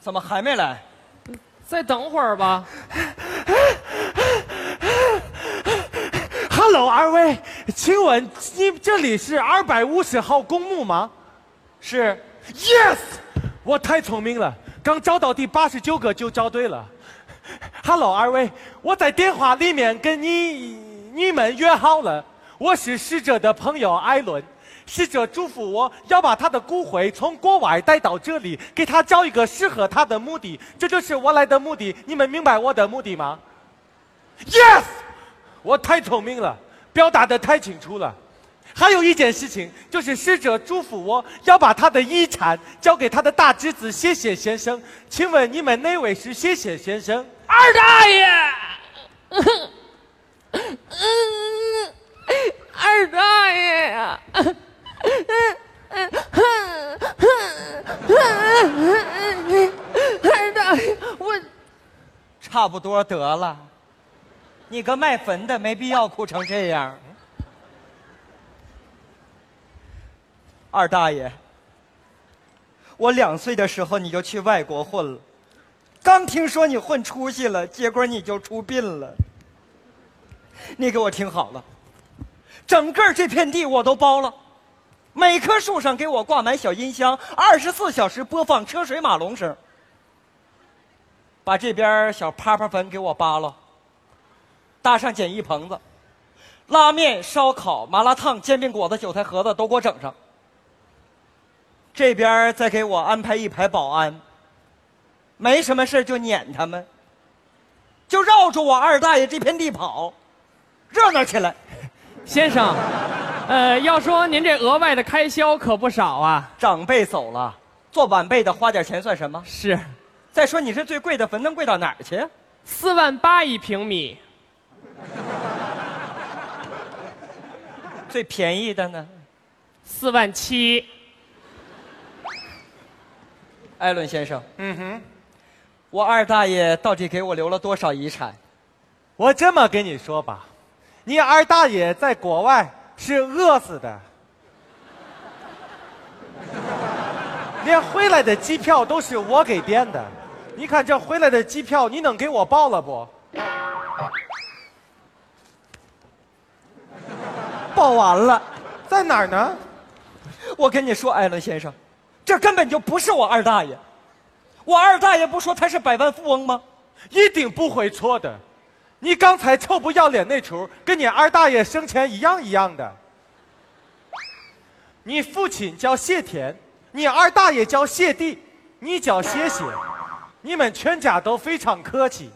怎么还没来？再等会儿吧。Hello，二位，请问你这里是二百五十号公墓吗是，？Yes，我太聪明了，刚找到第八十九个就找对了。Hello，二位，我在电话里面跟你你们约好了，我是逝者的朋友艾伦。逝者嘱咐我要把他的骨灰从国外带到这里，给他找一个适合他的墓地，这就是我来的目的。你们明白我的目的吗？Yes，我太聪明了，表达的太清楚了。还有一件事情，就是逝者嘱咐我要把他的遗产交给他的大侄子谢谢先生。请问你们哪位是谢谢先生？二大爷，二大爷呀！二二大爷，我差不多得了。你个卖坟的，没必要哭成这样。二大爷，我两岁的时候你就去外国混了，刚听说你混出息了，结果你就出殡了。你给我听好了，整个这片地我都包了，每棵树上给我挂满小音箱，二十四小时播放车水马龙声。把这边小趴趴坟给我扒了，搭上简易棚子，拉面、烧烤、麻辣烫、煎饼果子、韭菜盒子都给我整上。这边再给我安排一排保安，没什么事就撵他们，就绕着我二大爷这片地跑，热闹起来。先生，呃，要说您这额外的开销可不少啊。长辈走了，做晚辈的花点钱算什么？是，再说你这最贵的坟能贵到哪儿去？四万八一平米，最便宜的呢？四万七。艾伦先生，嗯哼，我二大爷到底给我留了多少遗产？我这么跟你说吧，你二大爷在国外是饿死的，连回来的机票都是我给垫的。你看这回来的机票，你能给我报了不？报完了。在哪儿呢？我跟你说，艾伦先生，这根本就不是我二大爷。我二大爷不说他是百万富翁吗？一定不会错的。你刚才臭不要脸那出，跟你二大爷生前一样一样的。你父亲叫谢天，你二大爷叫谢帝，你叫谢谢，你们全家都非常客气。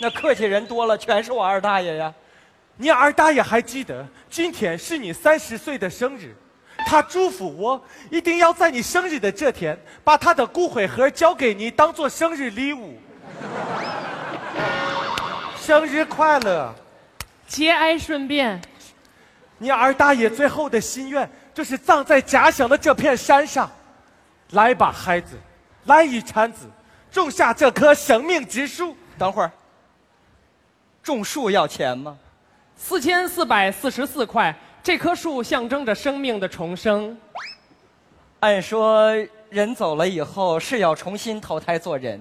那客气人多了，全是我二大爷呀。你二大爷还记得今天是你三十岁的生日，他嘱咐我一定要在你生日的这天把他的骨灰盒交给你，当做生日礼物。生日快乐！节哀顺变。你二大爷最后的心愿就是葬在家乡的这片山上。来吧，孩子，来一铲子，种下这棵生命之树。等会儿，种树要钱吗？四千四百四十四块，这棵树象征着生命的重生。按说人走了以后是要重新投胎做人，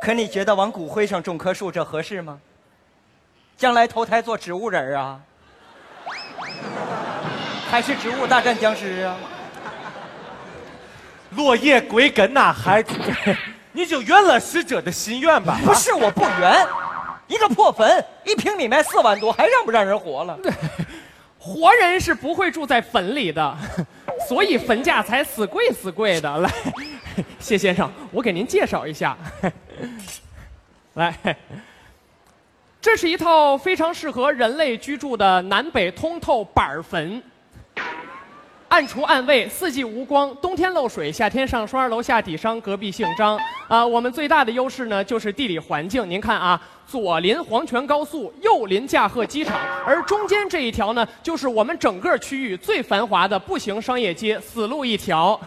可你觉得往骨灰上种棵树这合适吗？将来投胎做植物人儿啊，还是植物大战僵尸啊？落叶归根呐、孩子，你就圆了逝者的心愿吧。不是我不圆，一个破坟，一平米卖四万多，还让不让人活了？活人是不会住在坟里的，所以坟价才死贵死贵的。来，谢先生，我给您介绍一下。来，这是一套非常适合人类居住的南北通透板儿坟。暗厨暗卫，四季无光，冬天漏水，夏天上霜，楼下底商，隔壁姓张。啊、我们最大的优势呢，就是地理环境。您看啊，左临黄泉高速，右临驾鹤机场，而中间这一条呢，就是我们整个区域最繁华的步行商业街，死路一条。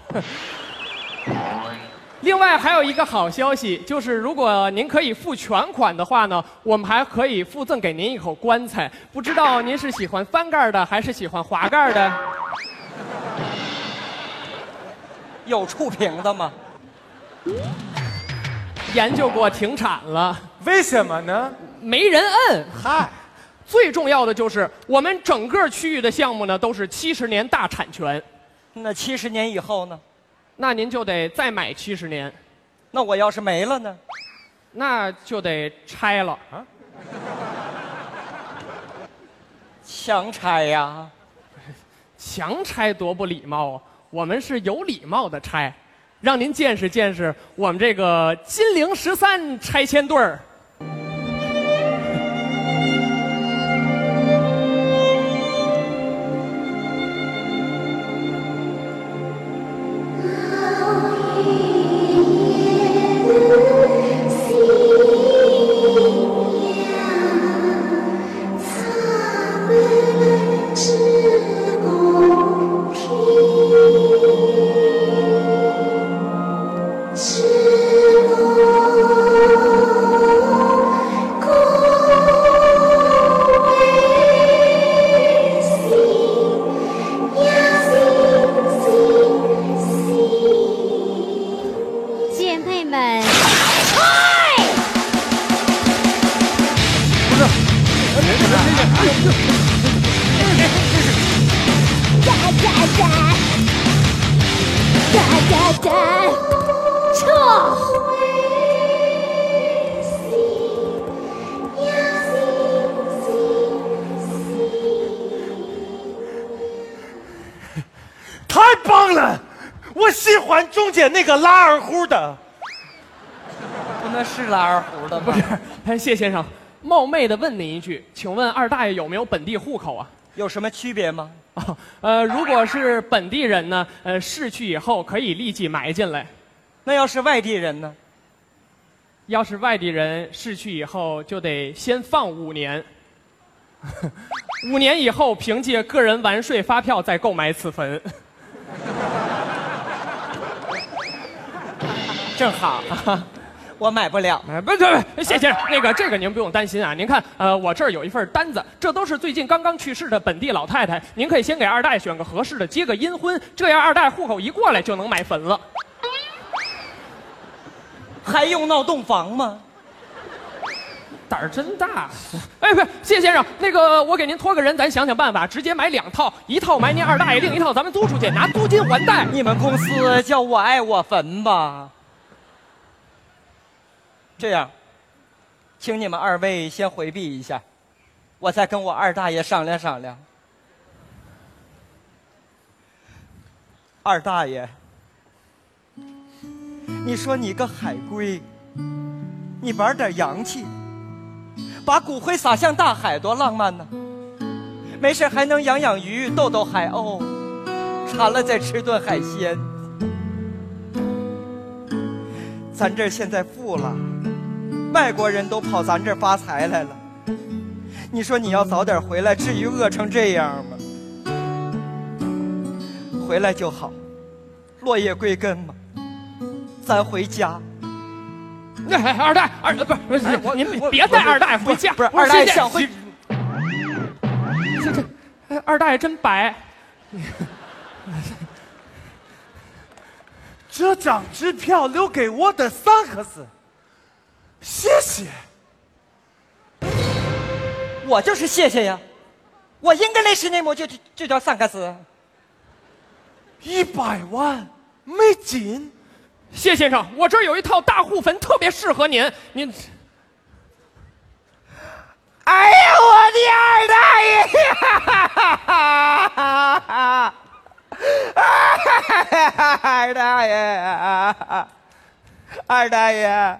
另外还有一个好消息，就是如果您可以付全款的话呢，我们还可以附赠给您一口棺材。不知道您是喜欢翻盖的，还是喜欢滑盖的？有触屏的吗？研究过停产了，为什么呢？没人摁。嗨，最重要的就是我们整个区域的项目呢都是七十年大产权，那七十年以后呢？那您就得再买七十年，那我要是没了呢？那就得拆了啊。强拆呀！强拆多不礼貌啊！我们是有礼貌的拆，让您见识见识我们这个金陵十三拆迁队儿。我喜欢中间那个拉二胡的。不那是拉二胡的吗？不是，哎，谢先生，冒昧的问您一句，请问二大爷有没有本地户口啊？有什么区别吗？哦，呃，如果是本地人呢，呃，逝去以后可以立即埋进来；那要是外地人呢？要是外地人逝去以后，就得先放五年。五年以后，凭借个人完税发票再购买此坟。正好，我买不了。哎，不不是，谢先生，那个这个您不用担心啊。您看，呃，我这儿有一份单子，这都是最近刚刚去世的本地老太太，您可以先给二大爷选个合适的，结个阴婚，这样二大爷户口一过来就能买坟了。还用闹洞房吗？胆儿真大！哎，不是，谢先生，那个我给您托个人，咱想想办法，直接买两套，一套买您二大爷，另一套咱们租出去，拿租金还贷。你们公司叫我爱我坟吧？这样，请你们二位先回避一下，我再跟我二大爷商量商量。二大爷，你说你个海龟，你玩点洋气，把骨灰撒向大海，多浪漫呢！没事还能养养鱼，逗逗海鸥，馋了再吃顿海鲜。咱这现在富了，外国人都跑咱这儿发财来了。你说你要早点回来，至于饿成这样吗？回来就好，落叶归根嘛。咱回家。哎，二代，二不是不是，我您我别带二大爷回家。不是二大爷这这，哎二大爷真白。这张支票留给我的三个字，谢谢。我就是谢谢呀，我应该来是内幕就就就叫三个字。一百万美金，谢先生，我这儿有一套大户坟，特别适合您。您哎呀，我的二大爷！二大爷，二大爷，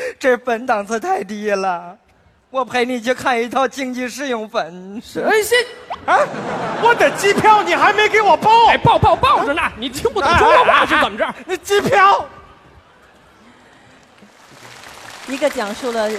这本档次太低了，我陪你去看一套经济适用坟。哎谢，啊，我的机票你还没给我报？哎报报报着呢，你听不懂中国话是怎么着？那机票。一个讲述了